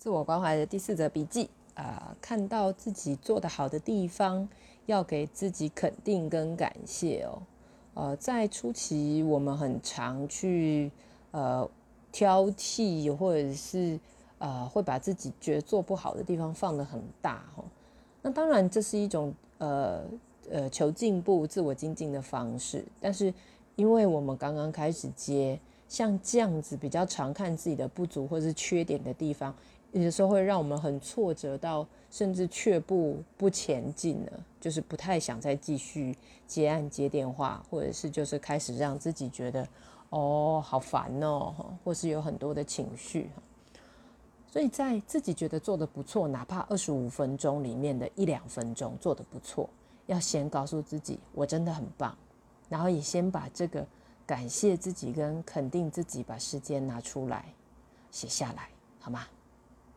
自我关怀的第四则笔记啊，看到自己做得好的地方，要给自己肯定跟感谢哦。呃，在初期我们很常去呃挑剔，或者是呃会把自己觉得做不好的地方放得很大哈。那当然这是一种呃呃求进步、自我精进的方式，但是因为我们刚刚开始接，像这样子比较常看自己的不足或是缺点的地方。有的时候会让我们很挫折，到甚至却步不前进了，就是不太想再继续接案接电话，或者是就是开始让自己觉得哦好烦哦，或是有很多的情绪。所以在自己觉得做的不错，哪怕二十五分钟里面的一两分钟做的不错，要先告诉自己我真的很棒，然后也先把这个感谢自己跟肯定自己，把时间拿出来写下来，好吗？